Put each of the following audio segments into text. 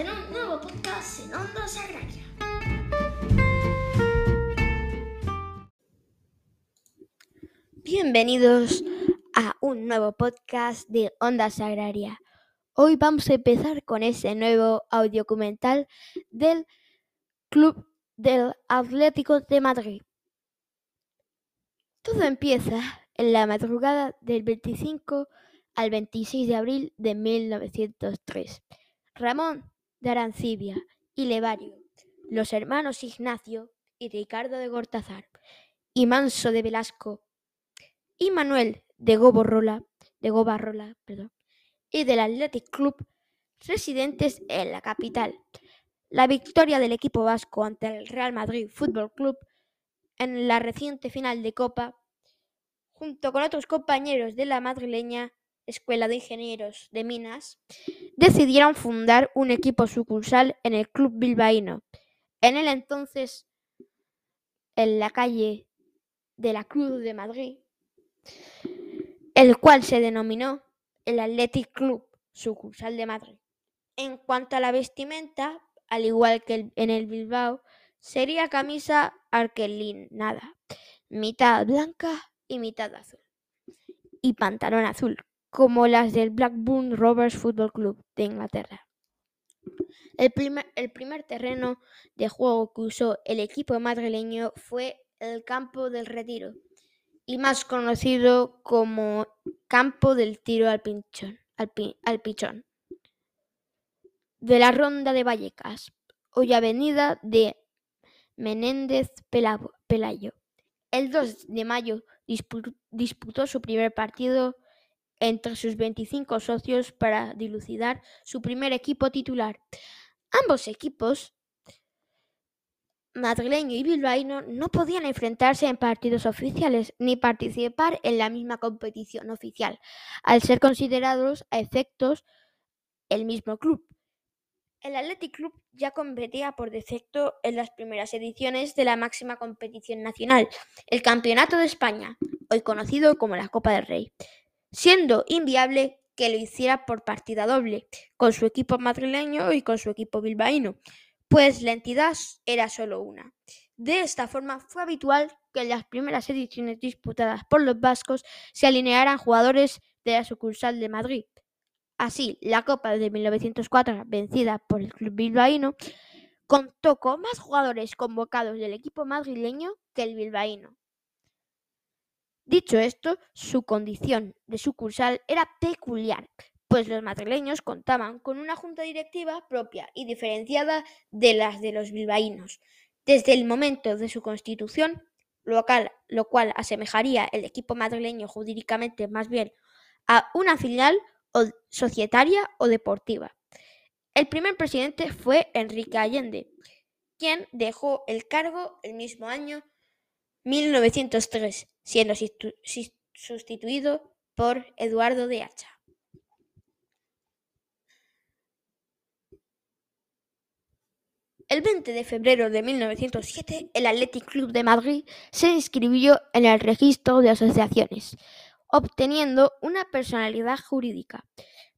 en un nuevo podcast en Ondas Agraria. Bienvenidos a un nuevo podcast de Ondas Agraria. Hoy vamos a empezar con ese nuevo audiocumental del Club del Atlético de Madrid. Todo empieza en la madrugada del 25 al 26 de abril de 1903. Ramón de Arancibia y Levario, los hermanos Ignacio y Ricardo de Gortazar, y Manso de Velasco, y Manuel de Goborrola, de Gobarrola, perdón, y del Athletic Club, residentes en la capital. La victoria del equipo vasco ante el Real Madrid Fútbol Club en la reciente final de Copa, junto con otros compañeros de la madrileña Escuela de Ingenieros de Minas, decidieron fundar un equipo sucursal en el Club Bilbaíno, en el entonces en la calle de la Cruz de Madrid, el cual se denominó el Athletic Club sucursal de Madrid. En cuanto a la vestimenta, al igual que en el Bilbao, sería camisa arquelinada, mitad blanca y mitad azul, y pantalón azul, como las del Blackburn Rovers Football Club de Inglaterra. El primer, terreno de juego que usó el equipo madrileño fue el Campo del Retiro, y más conocido como Campo del Tiro al, al, pi, al Pichón, de la Ronda de Vallecas, hoy avenida de Menéndez Pelayo. El 2 de mayo disputó su primer partido entre sus 25 socios para dilucidar su primer equipo titular. Ambos equipos, madrileño y bilbaíno, no podían enfrentarse en partidos oficiales ni participar en la misma competición oficial, al ser considerados a efectos el mismo club. El Athletic Club ya competía por defecto en las primeras ediciones de la máxima competición nacional, el Campeonato de España, hoy conocido como la Copa del Rey siendo inviable que lo hiciera por partida doble, con su equipo madrileño y con su equipo bilbaíno, pues la entidad era solo una. De esta forma fue habitual que en las primeras ediciones disputadas por los vascos se alinearan jugadores de la sucursal de Madrid. Así, la Copa de 1904, vencida por el club bilbaíno, contó con más jugadores convocados del equipo madrileño que el bilbaíno. Dicho esto, su condición de sucursal era peculiar, pues los madrileños contaban con una junta directiva propia y diferenciada de las de los bilbaínos. Desde el momento de su constitución, local, lo cual asemejaría el equipo madrileño jurídicamente más bien a una filial o societaria o deportiva. El primer presidente fue Enrique Allende, quien dejó el cargo el mismo año 1903, siendo sustituido por Eduardo de Hacha. El 20 de febrero de 1907, el Athletic Club de Madrid se inscribió en el registro de asociaciones, obteniendo una personalidad jurídica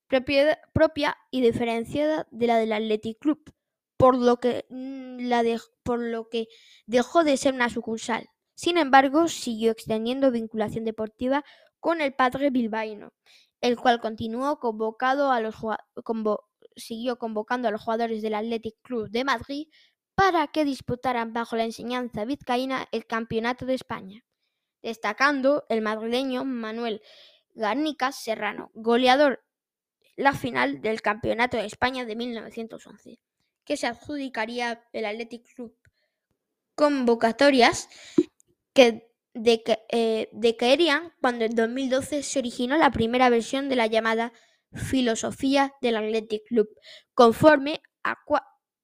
propia y diferenciada de la del Athletic Club, por lo que, mm, por lo que dejó de ser una sucursal. Sin embargo, siguió extendiendo vinculación deportiva con el padre bilbaíno, el cual continuó convocado siguió convocando a los jugadores del Athletic Club de Madrid para que disputaran bajo la enseñanza vizcaína el Campeonato de España, destacando el madrileño Manuel Garnica Serrano, goleador la final del Campeonato de España de 1911, que se adjudicaría el Athletic Club. Convocatorias que eh, decaerían cuando en 2012 se originó la primera versión de la llamada filosofía del Athletic Club, conforme a,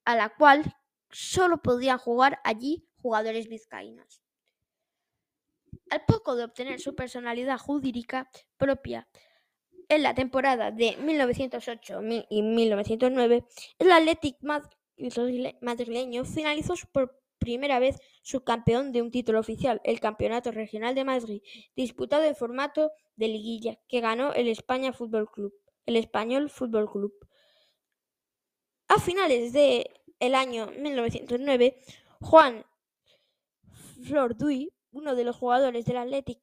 la cual solo podían jugar allí jugadores vizcaínos. Al poco de obtener su personalidad jurídica propia en la temporada de 1908 y 1909, el Athletic madrileño finalizó su primera vez subcampeón de un título oficial, el Campeonato Regional de Madrid, disputado en formato de liguilla, que ganó el España Fútbol Club, el Español Fútbol Club. A finales del el año 1909, Juan Florduy, uno de los jugadores del Athletic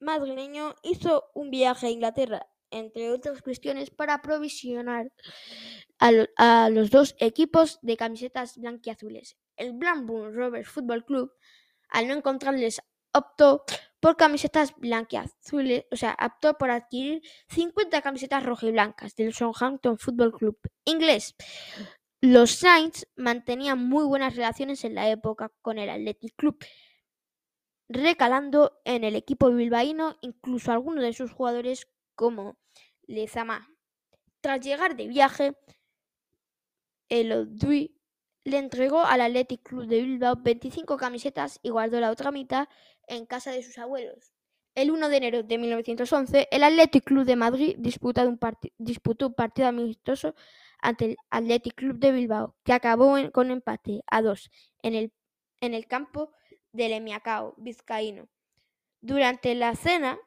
madrileño, hizo un viaje a Inglaterra, entre otras cuestiones, para provisionar a, los dos equipos de camisetas blanquiazules. El Blackburn Rovers Football Club, al no encontrarles, optó por camisetas blanquiazules, o sea, optó por adquirir 50 camisetas rojiblancas del Southampton Football Club inglés. Los Saints mantenían muy buenas relaciones en la época con el Athletic Club, recalando en el equipo bilbaíno incluso algunos de sus jugadores como Lezama. Tras llegar de viaje, el Odui le entregó al Athletic Club de Bilbao 25 camisetas y guardó la otra mitad en casa de sus abuelos. El 1 de enero de 1911, el Athletic Club de Madrid disputó un, partido amistoso ante el Athletic Club de Bilbao, que acabó con empate a dos en el, en el campo del Emiacao vizcaíno. Durante la cena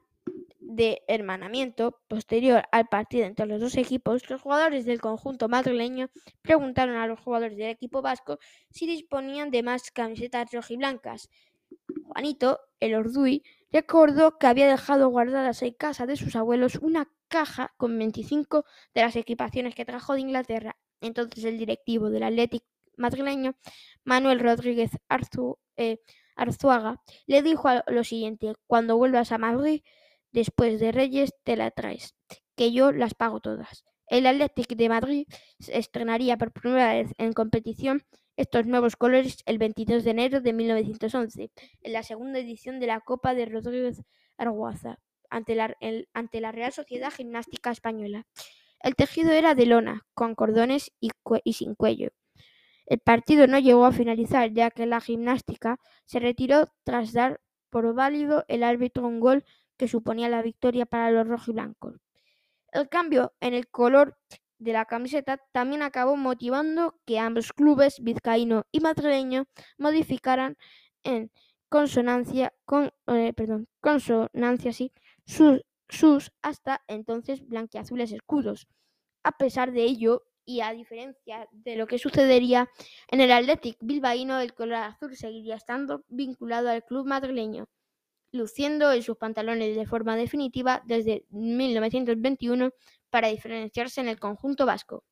de hermanamiento posterior al partido entre los dos equipos, los jugadores del conjunto madrileño preguntaron a los jugadores del equipo vasco si disponían de más camisetas rojiblancas. Juanito, el Orduy, recordó que había dejado guardadas en casa de sus abuelos una caja con 25 de las equipaciones que trajo de Inglaterra. Entonces el directivo del Athletic madrileño, Manuel Rodríguez eh, Arzuaga, le dijo lo siguiente, cuando vuelvas a Madrid, después de Reyes, te la traes, que yo las pago todas. El Athletic de Madrid estrenaría por primera vez en competición estos nuevos colores el 22 de enero de 1911, en la segunda edición de la Copa de Rodríguez Arguaza, ante la, ante la Real Sociedad Gimnástica Española. El tejido era de lona, con cordones y, y sin cuello. El partido no llegó a finalizar, ya que la gimnástica se retiró tras dar por válido el árbitro un gol que suponía la victoria para los rojiblancos. El cambio en el color de la camiseta también acabó motivando que ambos clubes, vizcaíno y madrileño, modificaran en consonancia, con, eh, perdón, consonancia sí, sus, sus hasta entonces blanquiazules escudos. A pesar de ello, y a diferencia de lo que sucedería en el Athletic bilbaíno, el color azul seguiría estando vinculado al club madrileño, luciendo en sus pantalones de forma definitiva desde 1921 para diferenciarse en el conjunto vasco.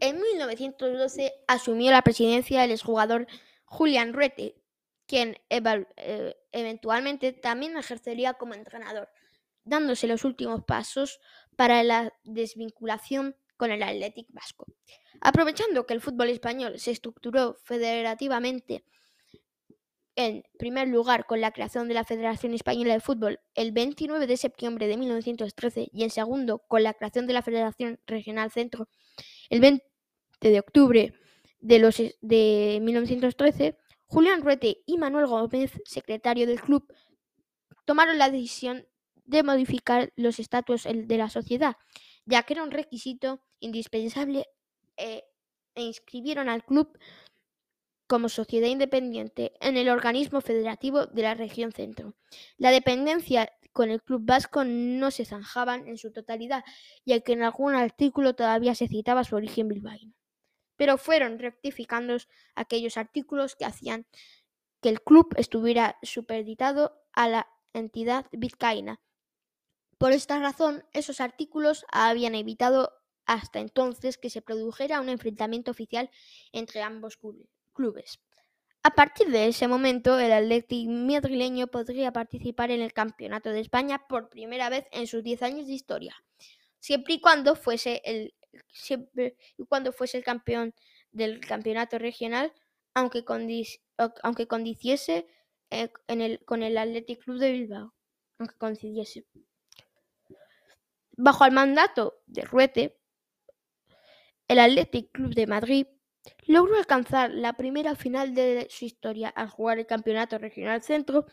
En 1912 asumió la presidencia el exjugador Julián Ruete, quien eh, eventualmente también ejercería como entrenador, dándose los últimos pasos para la desvinculación con el Athletic Vasco. Aprovechando que el fútbol español se estructuró federativamente en primer lugar con la creación de la Federación Española de Fútbol el 29 de septiembre de 1913 y en segundo con la creación de la Federación Regional Centro el 20 de octubre de, los, de 1913, Julián Ruete y Manuel Gómez, secretario del club, tomaron la decisión de modificar los estatutos de la sociedad, ya que era un requisito indispensable eh, e inscribieron al club como sociedad independiente en el organismo federativo de la región centro. La dependencia con el Club Vasco no se zanjaban en su totalidad, ya que en algún artículo todavía se citaba su origen bilbaíno. Pero fueron rectificando aquellos artículos que hacían que el club estuviera superditado a la entidad vizcaína. Por esta razón, esos artículos habían evitado hasta entonces que se produjera un enfrentamiento oficial entre ambos clubes clubes. A partir de ese momento, el Athletic madrileño podría participar en el Campeonato de España por primera vez en sus 10 años de historia, siempre y cuando fuese el, siempre y cuando fuese el campeón del campeonato regional, aunque, aunque condiciese eh, en el, con el Athletic Club de Bilbao, aunque coincidiese. Bajo el mandato de Ruete, el Athletic Club de Madrid Logró alcanzar la primera final de su historia al jugar el Campeonato Regional Centro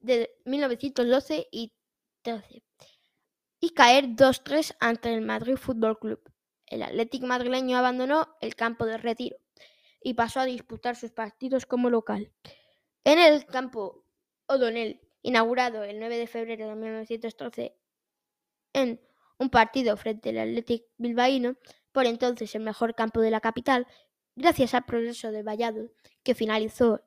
de 1912 y 13 y caer 2-3 ante el Madrid Fútbol Club. El Atlético madrileño abandonó el campo de retiro y pasó a disputar sus partidos como local. En el campo O'Donnell, inaugurado el 9 de febrero de 1913 en un partido frente al Athletic Bilbaíno, por entonces el mejor campo de la capital, gracias al progreso de Valladolid, que finalizó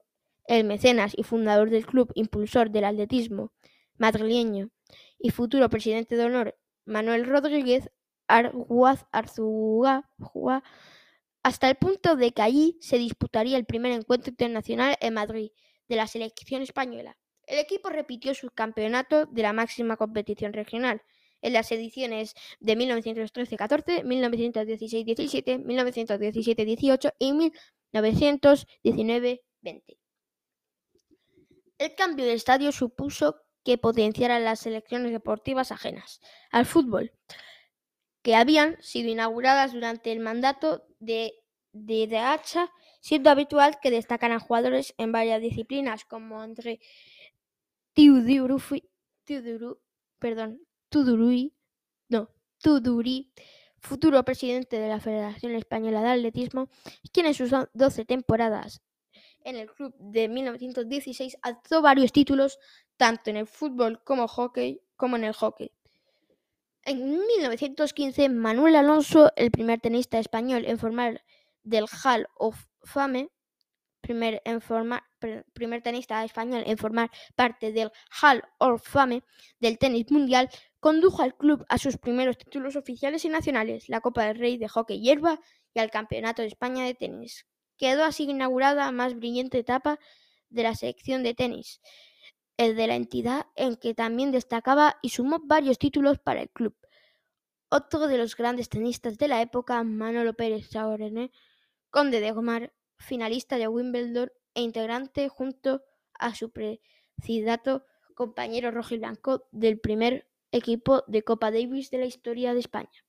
el mecenas y fundador del club, impulsor del atletismo madrileño y futuro presidente de honor Manuel Rodríguez Arguaz Arzúa, hasta el punto de que allí se disputaría el primer encuentro internacional en Madrid de la selección española. El equipo repitió su campeonato de la máxima competición regional en las ediciones de 1913-14, 1916-17, 1917-18 y 1919-20. El cambio de estadio supuso que potenciara las selecciones deportivas ajenas al fútbol, que habían sido inauguradas durante el mandato de de Hacha, siendo habitual que destacaran jugadores en varias disciplinas como André Tuduru, perdón, Tuduri, no, futuro presidente de la Federación Española de Atletismo, quien en sus 12 temporadas en el club de 1916 alzó varios títulos tanto en el fútbol como, hockey, como en el hockey. En 1915, Manuel Alonso, el primer tenista español en formar del Hall of Fame, primer, primer tenista español en formar parte del Hall of Fame del tenis mundial, condujo al club a sus primeros títulos oficiales y nacionales, la Copa del Rey de hockey hierba y al Campeonato de España de tenis. Quedó así inaugurada la más brillante etapa de la selección de tenis, el de la entidad en que también destacaba y sumó varios títulos para el club. Otro de los grandes tenistas de la época, Manolo Pérez Saorene, conde de Gomar, finalista de Wimbledon e integrante junto a su precidato compañero rojo y blanco del primer equipo de Copa Davis de la historia de España.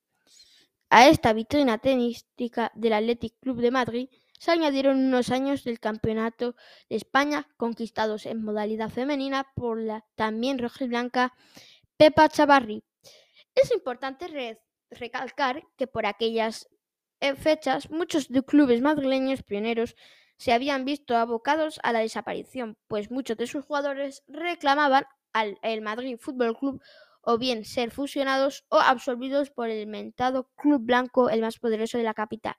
A esta vitrina tenística del Athletic Club de Madrid se añadieron unos años del Campeonato de España conquistados en modalidad femenina por la también roja y blanca Pepa Chavarri. Es importante recalcar que por aquellas fechas muchos clubes madrileños pioneros se habían visto abocados a la desaparición, pues muchos de sus jugadores reclamaban al Madrid Fútbol Club o bien ser fusionados o absorbidos por el mentado Club Blanco, el más poderoso de la capital,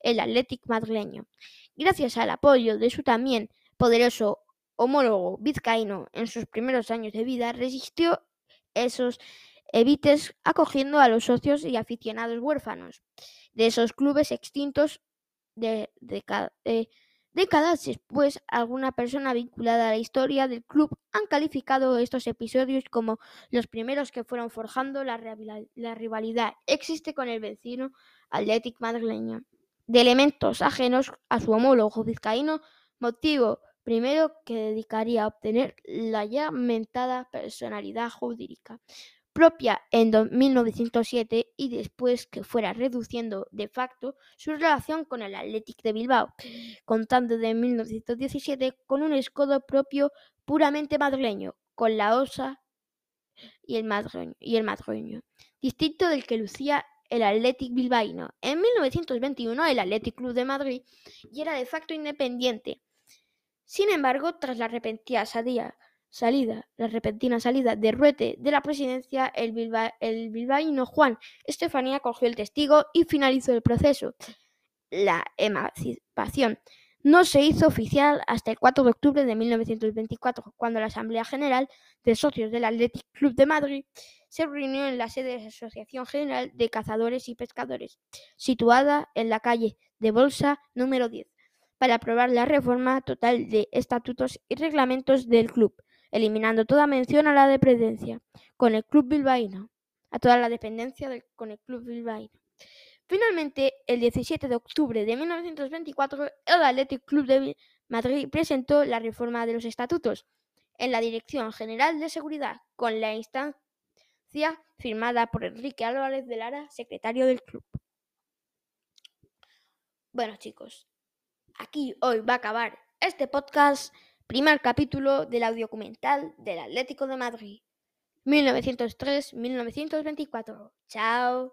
el Athletic madrileño. Gracias al apoyo de su también poderoso homólogo vizcaíno en sus primeros años de vida, resistió esos evites acogiendo a los socios y aficionados huérfanos de esos clubes extintos de, Décadas después, alguna persona vinculada a la historia del club han calificado estos episodios como los primeros que fueron forjando la, rivalidad. Existe con el vecino Athletic madrileño, de elementos ajenos a su homólogo vizcaíno, motivo primero que dedicaría a obtener la ya mentada personalidad jurídica propia en 1907 y después que fuera reduciendo de facto su relación con el Athletic de Bilbao, contando de 1917 con un escudo propio puramente madrileño, con la osa y el y madrileño distinto del que lucía el Athletic bilbaíno. En 1921 el Athletic Club de Madrid ya era de facto independiente. Sin embargo, tras la repentina salida salida, la repentina salida de Ruete de la presidencia, el, bilbaíno Juan Estefanía cogió el testigo y finalizó el proceso. La emancipación no se hizo oficial hasta el 4 de octubre de 1924, cuando la Asamblea General de Socios del Athletic Club de Madrid se reunió en la sede de la Asociación General de Cazadores y Pescadores, situada en la calle de Bolsa número 10, para aprobar la reforma total de estatutos y reglamentos del club eliminando toda mención a la dependencia con el club bilbaíno, a toda la dependencia con el club bilbaíno. Finalmente, el 17 de octubre de 1924, el Athletic Club de Madrid presentó la reforma de los estatutos en la Dirección General de Seguridad, con la instancia firmada por Enrique Álvarez de Lara, secretario del club. Bueno chicos, aquí hoy va a acabar este podcast. Primer capítulo del audiocumental del Atlético de Madrid, 1903-1924. Chao.